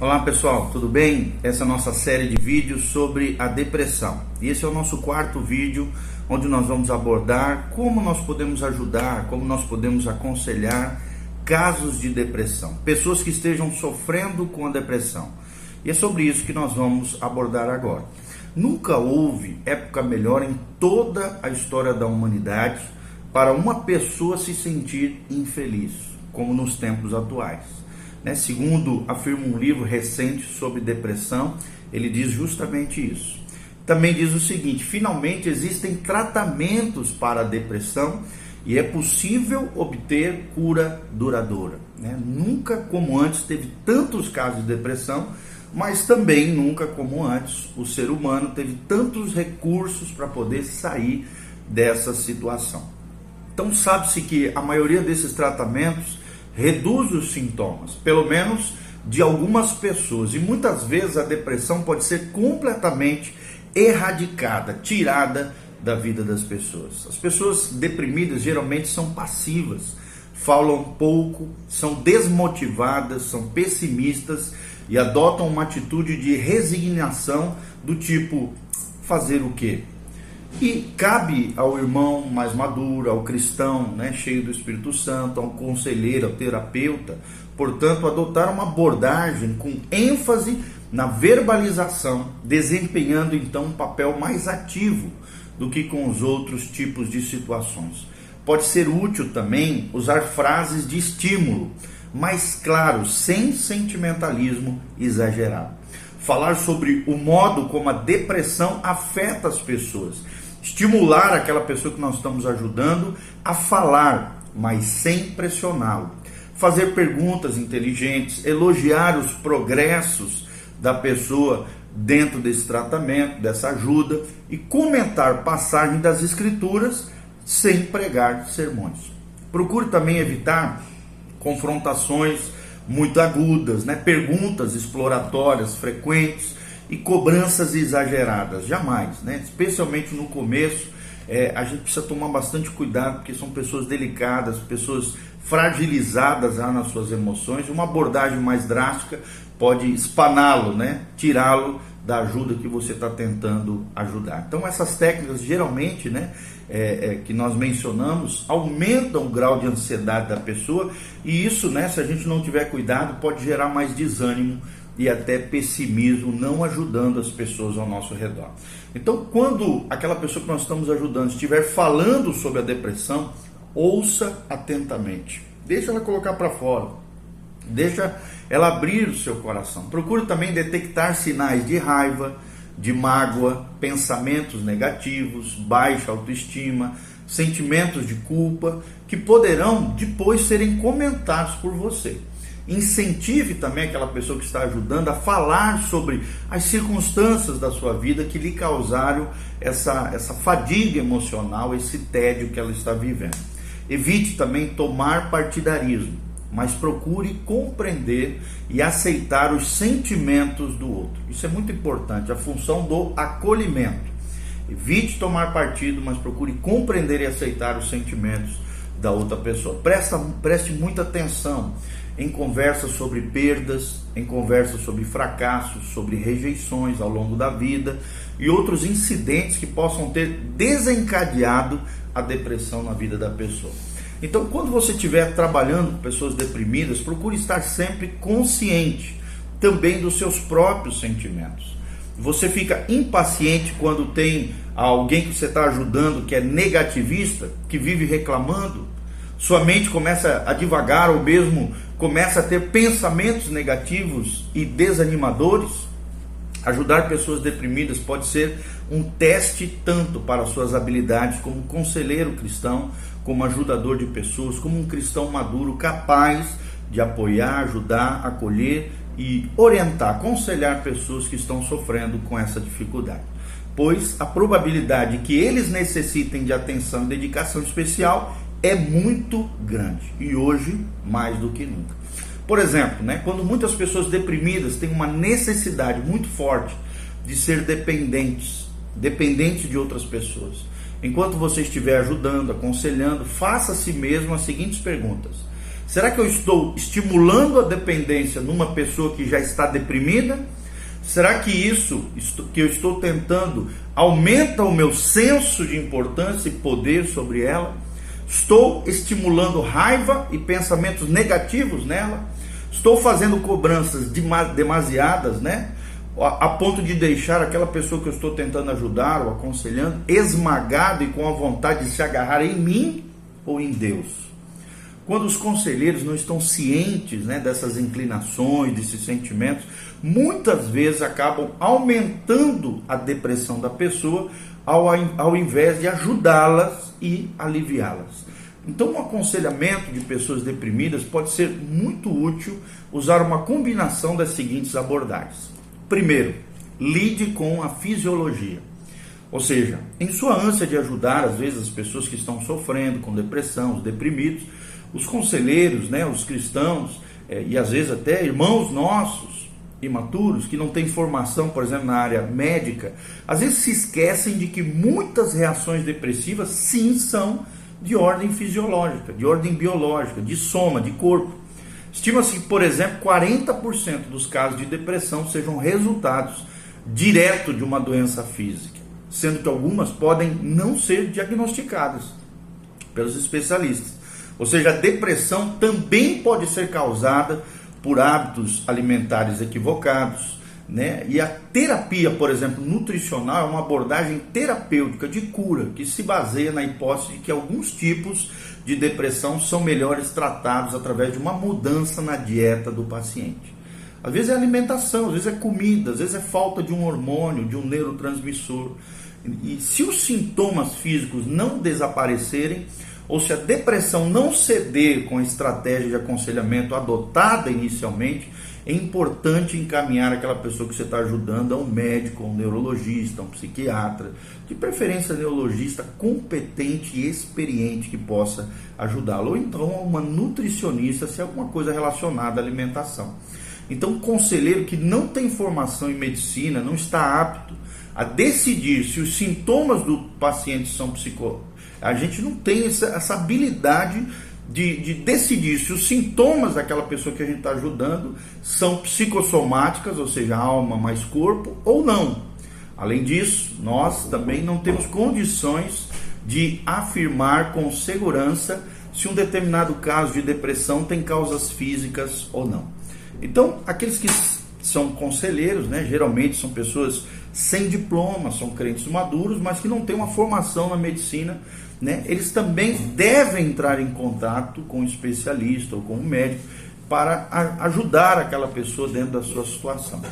Olá pessoal, tudo bem? Essa é a nossa série de vídeos sobre a depressão. E esse é o nosso quarto vídeo onde nós vamos abordar como nós podemos ajudar, como nós podemos aconselhar casos de depressão, pessoas que estejam sofrendo com a depressão. E é sobre isso que nós vamos abordar agora. Nunca houve época melhor em toda a história da humanidade para uma pessoa se sentir infeliz, como nos tempos atuais. Né? Segundo afirma um livro recente sobre depressão, ele diz justamente isso. Também diz o seguinte: finalmente existem tratamentos para a depressão e é possível obter cura duradoura. Né? Nunca como antes teve tantos casos de depressão, mas também nunca como antes o ser humano teve tantos recursos para poder sair dessa situação. Então, sabe-se que a maioria desses tratamentos reduz os sintomas, pelo menos de algumas pessoas. E muitas vezes a depressão pode ser completamente erradicada, tirada da vida das pessoas. As pessoas deprimidas geralmente são passivas, falam pouco, são desmotivadas, são pessimistas e adotam uma atitude de resignação do tipo fazer o quê? E cabe ao irmão mais maduro, ao cristão, né, cheio do Espírito Santo, ao conselheiro, ao terapeuta, portanto, adotar uma abordagem com ênfase na verbalização, desempenhando então um papel mais ativo do que com os outros tipos de situações. Pode ser útil também usar frases de estímulo, mais claro, sem sentimentalismo exagerado. Falar sobre o modo como a depressão afeta as pessoas estimular aquela pessoa que nós estamos ajudando a falar, mas sem pressioná-lo. Fazer perguntas inteligentes, elogiar os progressos da pessoa dentro desse tratamento, dessa ajuda e comentar passagens das escrituras sem pregar sermões. Procure também evitar confrontações muito agudas, né? perguntas exploratórias frequentes e cobranças exageradas, jamais, né? Especialmente no começo, é, a gente precisa tomar bastante cuidado porque são pessoas delicadas, pessoas fragilizadas já nas suas emoções. Uma abordagem mais drástica pode espaná-lo, né? Tirá-lo da ajuda que você está tentando ajudar. Então essas técnicas geralmente, né, é, é, que nós mencionamos, aumentam o grau de ansiedade da pessoa e isso, né, se a gente não tiver cuidado, pode gerar mais desânimo e até pessimismo, não ajudando as pessoas ao nosso redor. Então, quando aquela pessoa que nós estamos ajudando estiver falando sobre a depressão, ouça atentamente. Deixa ela colocar para fora. Deixa ela abrir o seu coração. Procure também detectar sinais de raiva, de mágoa, pensamentos negativos, baixa autoestima, sentimentos de culpa, que poderão depois serem comentados por você. Incentive também aquela pessoa que está ajudando a falar sobre as circunstâncias da sua vida que lhe causaram essa, essa fadiga emocional, esse tédio que ela está vivendo. Evite também tomar partidarismo, mas procure compreender e aceitar os sentimentos do outro. Isso é muito importante, a função do acolhimento. Evite tomar partido, mas procure compreender e aceitar os sentimentos da outra pessoa. Presta, preste muita atenção em conversas sobre perdas, em conversas sobre fracassos, sobre rejeições ao longo da vida e outros incidentes que possam ter desencadeado a depressão na vida da pessoa. Então, quando você estiver trabalhando com pessoas deprimidas, procure estar sempre consciente também dos seus próprios sentimentos. Você fica impaciente quando tem alguém que você está ajudando que é negativista, que vive reclamando. Sua mente começa a devagar ou mesmo começa a ter pensamentos negativos e desanimadores. Ajudar pessoas deprimidas pode ser um teste tanto para suas habilidades como conselheiro cristão, como ajudador de pessoas, como um cristão maduro capaz de apoiar, ajudar, acolher e orientar, aconselhar pessoas que estão sofrendo com essa dificuldade. Pois a probabilidade que eles necessitem de atenção e dedicação especial é muito grande e hoje mais do que nunca. Por exemplo, né, quando muitas pessoas deprimidas têm uma necessidade muito forte de ser dependentes, dependentes de outras pessoas. Enquanto você estiver ajudando, aconselhando, faça a si mesmo as seguintes perguntas: Será que eu estou estimulando a dependência numa pessoa que já está deprimida? Será que isso que eu estou tentando aumenta o meu senso de importância e poder sobre ela? Estou estimulando raiva e pensamentos negativos nela? Estou fazendo cobranças demasiadas, né? A ponto de deixar aquela pessoa que eu estou tentando ajudar ou aconselhando esmagada e com a vontade de se agarrar em mim ou em Deus. Quando os conselheiros não estão cientes né, dessas inclinações, desses sentimentos, muitas vezes acabam aumentando a depressão da pessoa ao, ao invés de ajudá-las e aliviá-las. Então, um aconselhamento de pessoas deprimidas pode ser muito útil usar uma combinação das seguintes abordagens. Primeiro, lide com a fisiologia. Ou seja, em sua ânsia de ajudar, às vezes, as pessoas que estão sofrendo com depressão, os deprimidos, os conselheiros, né, os cristãos, é, e às vezes até irmãos nossos, imaturos, que não têm formação, por exemplo, na área médica, às vezes se esquecem de que muitas reações depressivas, sim, são de ordem fisiológica, de ordem biológica, de soma, de corpo. Estima-se que, por exemplo, 40% dos casos de depressão sejam resultados direto de uma doença física, sendo que algumas podem não ser diagnosticadas pelos especialistas. Ou seja, a depressão também pode ser causada por hábitos alimentares equivocados, né? E a terapia, por exemplo, nutricional é uma abordagem terapêutica de cura que se baseia na hipótese de que alguns tipos de depressão são melhores tratados através de uma mudança na dieta do paciente. Às vezes é alimentação, às vezes é comida, às vezes é falta de um hormônio, de um neurotransmissor. E se os sintomas físicos não desaparecerem, ou se a depressão não ceder com a estratégia de aconselhamento adotada inicialmente, é importante encaminhar aquela pessoa que você está ajudando a um médico, a um neurologista, a um psiquiatra, de preferência neurologista competente e experiente que possa ajudá-lo, ou então a uma nutricionista, se é alguma coisa relacionada à alimentação. Então, um conselheiro que não tem formação em medicina, não está apto a decidir se os sintomas do paciente são psico... A gente não tem essa, essa habilidade de, de, decidir se os sintomas daquela pessoa que a gente está ajudando são psicossomáticas, ou seja, alma mais corpo, ou não. Além disso, nós também não temos condições de afirmar com segurança se um determinado caso de depressão tem causas físicas ou não. Então, aqueles que são conselheiros, né, geralmente são pessoas sem diploma, são crentes maduros, mas que não têm uma formação na medicina né, eles também devem entrar em contato com um especialista ou com um médico para ajudar aquela pessoa dentro da sua situação.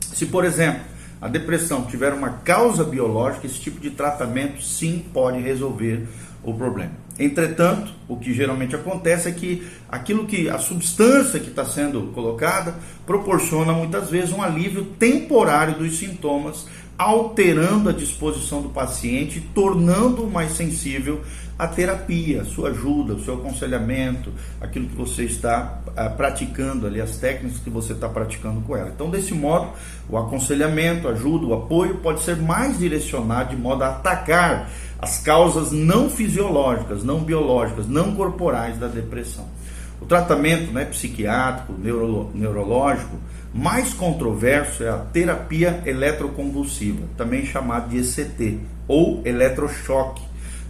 Se, por exemplo, a depressão tiver uma causa biológica, esse tipo de tratamento sim pode resolver o problema. Entretanto, o que geralmente acontece é que aquilo que a substância que está sendo colocada proporciona muitas vezes um alívio temporário dos sintomas, alterando a disposição do paciente, tornando-o mais sensível à terapia, à sua ajuda, ao seu aconselhamento, aquilo que você está ah, praticando ali, as técnicas que você está praticando com ela. Então, desse modo, o aconselhamento, a ajuda, o apoio pode ser mais direcionado de modo a atacar as causas não fisiológicas, não biológicas, não corporais da depressão. O tratamento né, psiquiátrico, neuro, neurológico, mais controverso é a terapia eletroconvulsiva, também chamada de ECT, ou eletrochoque,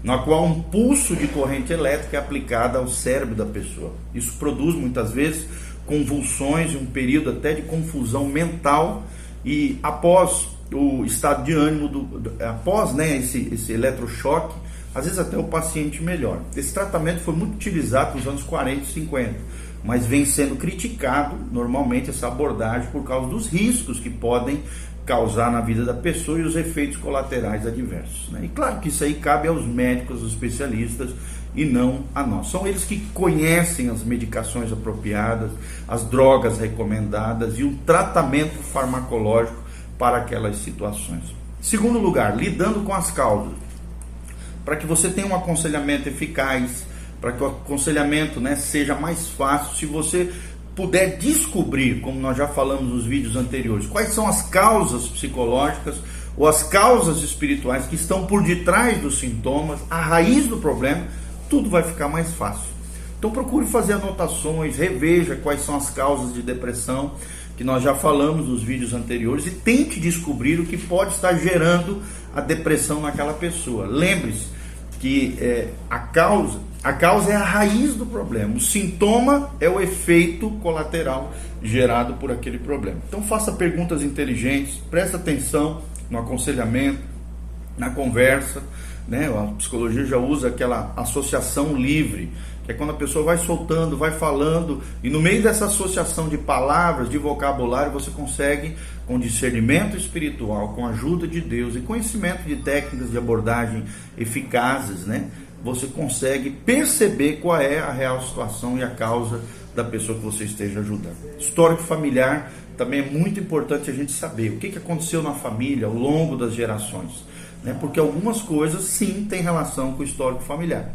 na qual um pulso de corrente elétrica é aplicado ao cérebro da pessoa. Isso produz muitas vezes convulsões e um período até de confusão mental e após o estado de ânimo do, após né, esse, esse eletrochoque, às vezes até o paciente melhora. Esse tratamento foi muito utilizado nos anos 40 e 50 mas vem sendo criticado normalmente essa abordagem por causa dos riscos que podem causar na vida da pessoa e os efeitos colaterais adversos. Né? E claro que isso aí cabe aos médicos, aos especialistas e não a nós. São eles que conhecem as medicações apropriadas, as drogas recomendadas e o tratamento farmacológico para aquelas situações. Segundo lugar, lidando com as causas. Para que você tenha um aconselhamento eficaz, para que o aconselhamento né, seja mais fácil, se você puder descobrir, como nós já falamos nos vídeos anteriores, quais são as causas psicológicas ou as causas espirituais que estão por detrás dos sintomas, a raiz do problema, tudo vai ficar mais fácil. Então procure fazer anotações, reveja quais são as causas de depressão, que nós já falamos nos vídeos anteriores, e tente descobrir o que pode estar gerando a depressão naquela pessoa. Lembre-se que é, a causa a causa é a raiz do problema, o sintoma é o efeito colateral gerado por aquele problema. Então faça perguntas inteligentes, preste atenção no aconselhamento, na conversa, né? A psicologia já usa aquela associação livre, que é quando a pessoa vai soltando, vai falando, e no meio dessa associação de palavras, de vocabulário, você consegue, com discernimento espiritual, com a ajuda de Deus e conhecimento de técnicas de abordagem eficazes, né? Você consegue perceber qual é a real situação e a causa da pessoa que você esteja ajudando. Histórico familiar também é muito importante a gente saber o que aconteceu na família ao longo das gerações né? porque algumas coisas sim têm relação com o histórico familiar.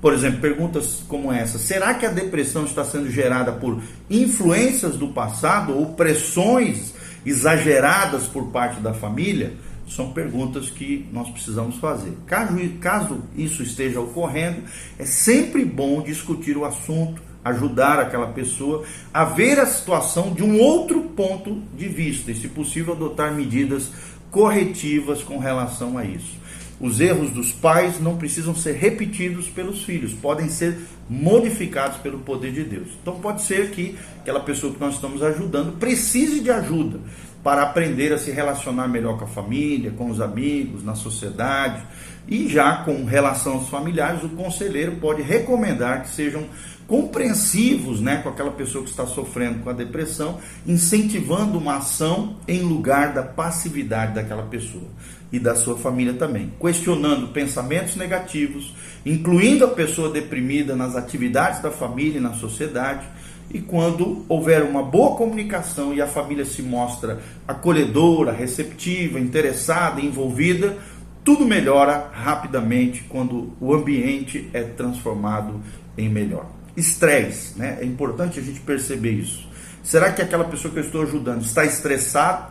Por exemplo, perguntas como essa: será que a depressão está sendo gerada por influências do passado ou pressões exageradas por parte da família? São perguntas que nós precisamos fazer. Caso, caso isso esteja ocorrendo, é sempre bom discutir o assunto, ajudar aquela pessoa a ver a situação de um outro ponto de vista e, se possível, adotar medidas corretivas com relação a isso. Os erros dos pais não precisam ser repetidos pelos filhos, podem ser modificados pelo poder de Deus. Então pode ser que aquela pessoa que nós estamos ajudando precise de ajuda para aprender a se relacionar melhor com a família, com os amigos, na sociedade. E já com relação aos familiares, o conselheiro pode recomendar que sejam compreensivos né, com aquela pessoa que está sofrendo com a depressão, incentivando uma ação em lugar da passividade daquela pessoa e da sua família também, questionando pensamentos negativos, incluindo a pessoa deprimida nas atividades da família e na sociedade. E quando houver uma boa comunicação e a família se mostra acolhedora, receptiva, interessada, envolvida, tudo melhora rapidamente quando o ambiente é transformado em melhor. Estresse, né? É importante a gente perceber isso. Será que aquela pessoa que eu estou ajudando está estressada,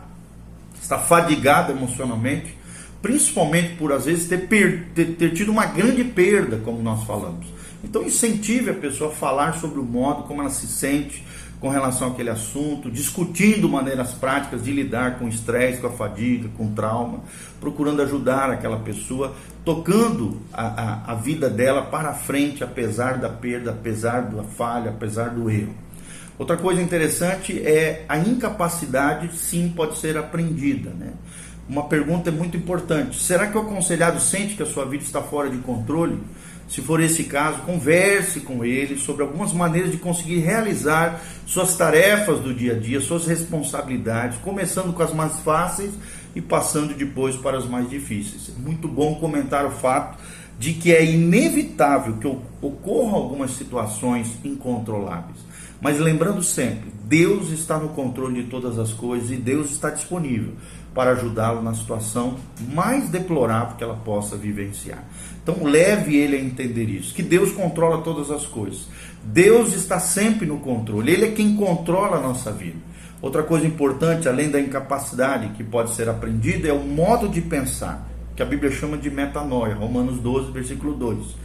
está fadigada emocionalmente, principalmente por às vezes ter, ter, ter tido uma grande perda, como nós falamos? Então incentive a pessoa a falar sobre o modo como ela se sente, com relação àquele assunto, discutindo maneiras práticas de lidar com o estresse, com a fadiga, com o trauma, procurando ajudar aquela pessoa, tocando a, a, a vida dela para frente, apesar da perda, apesar da falha, apesar do erro. Outra coisa interessante é a incapacidade, sim, pode ser aprendida. Né? Uma pergunta muito importante: será que o aconselhado sente que a sua vida está fora de controle? Se for esse caso, converse com ele sobre algumas maneiras de conseguir realizar suas tarefas do dia a dia, suas responsabilidades, começando com as mais fáceis e passando depois para as mais difíceis. É muito bom comentar o fato de que é inevitável que ocorram algumas situações incontroláveis. Mas lembrando sempre, Deus está no controle de todas as coisas e Deus está disponível para ajudá-lo na situação mais deplorável que ela possa vivenciar. Então leve ele a entender isso, que Deus controla todas as coisas. Deus está sempre no controle, ele é quem controla a nossa vida. Outra coisa importante, além da incapacidade que pode ser aprendida, é o modo de pensar, que a Bíblia chama de metanoia, Romanos 12, versículo 2.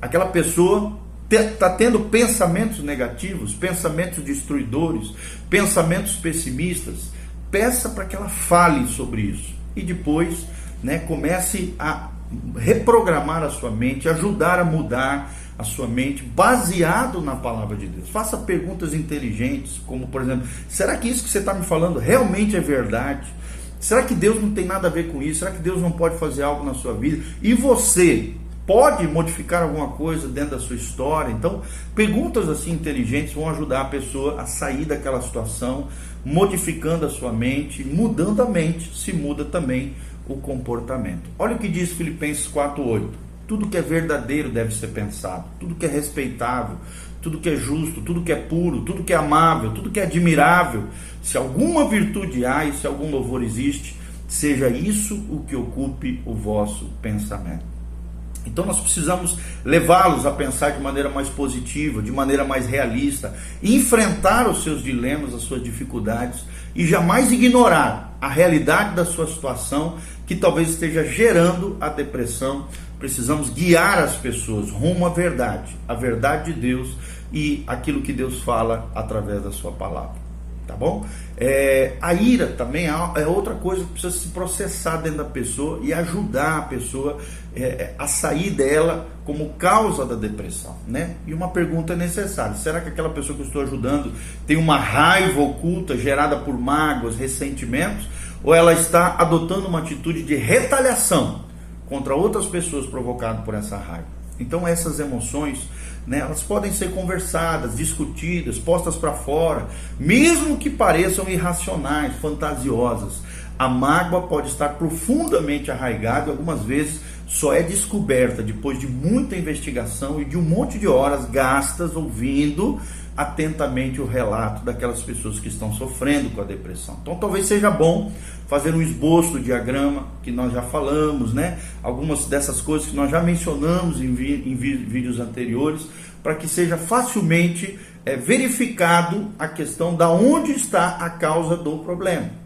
Aquela pessoa está tendo pensamentos negativos, pensamentos destruidores, pensamentos pessimistas, peça para que ela fale sobre isso e depois né, comece a reprogramar a sua mente, ajudar a mudar a sua mente baseado na palavra de Deus. Faça perguntas inteligentes, como por exemplo: será que isso que você está me falando realmente é verdade? Será que Deus não tem nada a ver com isso? Será que Deus não pode fazer algo na sua vida? E você pode modificar alguma coisa dentro da sua história? Então, perguntas assim inteligentes vão ajudar a pessoa a sair daquela situação, modificando a sua mente, mudando a mente, se muda também o comportamento. Olha o que diz Filipenses 4:8. Tudo que é verdadeiro deve ser pensado, tudo que é respeitável, tudo que é justo, tudo que é puro, tudo que é amável, tudo que é admirável, se alguma virtude há e se algum louvor existe, seja isso o que ocupe o vosso pensamento. Então nós precisamos levá-los a pensar de maneira mais positiva, de maneira mais realista, enfrentar os seus dilemas, as suas dificuldades e jamais ignorar a realidade da sua situação que talvez esteja gerando a depressão. Precisamos guiar as pessoas rumo à verdade, a verdade de Deus e aquilo que Deus fala através da sua palavra tá bom? É, a ira também é, é outra coisa que precisa se processar dentro da pessoa e ajudar a pessoa é, é, a sair dela como causa da depressão, né? E uma pergunta é necessária: será que aquela pessoa que eu estou ajudando tem uma raiva oculta gerada por mágoas, ressentimentos, ou ela está adotando uma atitude de retaliação contra outras pessoas provocada por essa raiva? Então essas emoções, né, elas podem ser conversadas, discutidas, postas para fora, mesmo que pareçam irracionais, fantasiosas. A mágoa pode estar profundamente arraigada e algumas vezes só é descoberta depois de muita investigação e de um monte de horas gastas ouvindo atentamente o relato daquelas pessoas que estão sofrendo com a depressão. Então talvez seja bom fazer um esboço do diagrama que nós já falamos, né? Algumas dessas coisas que nós já mencionamos em, em vídeos anteriores, para que seja facilmente é, verificado a questão da onde está a causa do problema.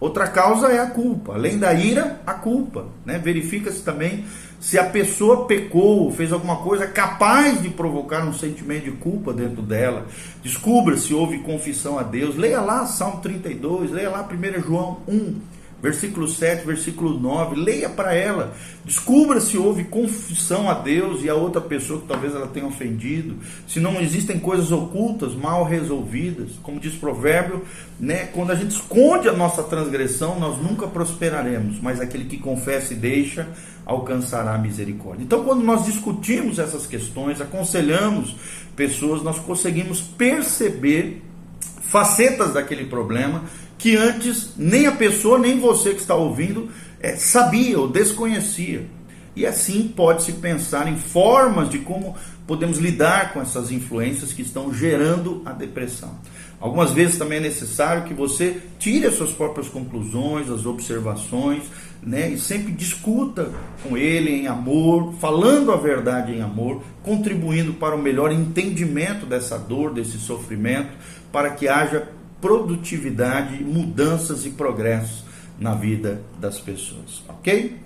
Outra causa é a culpa. Além da ira, a culpa. Né? Verifica-se também se a pessoa pecou, fez alguma coisa capaz de provocar um sentimento de culpa dentro dela. Descubra se houve confissão a Deus. Leia lá Salmo 32, leia lá 1 João 1 versículo 7, versículo 9, leia para ela, descubra se houve confissão a Deus e a outra pessoa que talvez ela tenha ofendido, se não existem coisas ocultas, mal resolvidas, como diz o provérbio, né, quando a gente esconde a nossa transgressão, nós nunca prosperaremos, mas aquele que confessa e deixa, alcançará a misericórdia. Então, quando nós discutimos essas questões, aconselhamos pessoas, nós conseguimos perceber facetas daquele problema que antes nem a pessoa, nem você que está ouvindo é, sabia ou desconhecia. E assim pode-se pensar em formas de como podemos lidar com essas influências que estão gerando a depressão. Algumas vezes também é necessário que você tire as suas próprias conclusões, as observações, né? E sempre discuta com ele em amor, falando a verdade em amor, contribuindo para o melhor entendimento dessa dor, desse sofrimento, para que haja produtividade, mudanças e progressos na vida das pessoas, ok?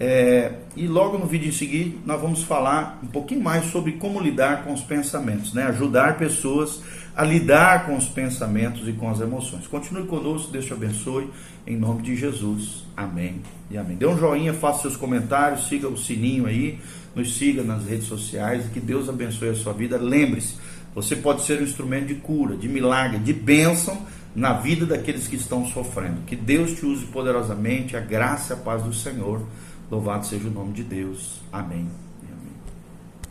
É, e logo no vídeo em seguida nós vamos falar um pouquinho mais sobre como lidar com os pensamentos, né? Ajudar pessoas a lidar com os pensamentos e com as emoções. Continue conosco, Deus te abençoe, em nome de Jesus. Amém e amém. Dê um joinha, faça seus comentários, siga o sininho aí, nos siga nas redes sociais, que Deus abençoe a sua vida. Lembre-se, você pode ser um instrumento de cura, de milagre, de bênção na vida daqueles que estão sofrendo. Que Deus te use poderosamente, a graça e a paz do Senhor. Louvado seja o nome de Deus. Amém.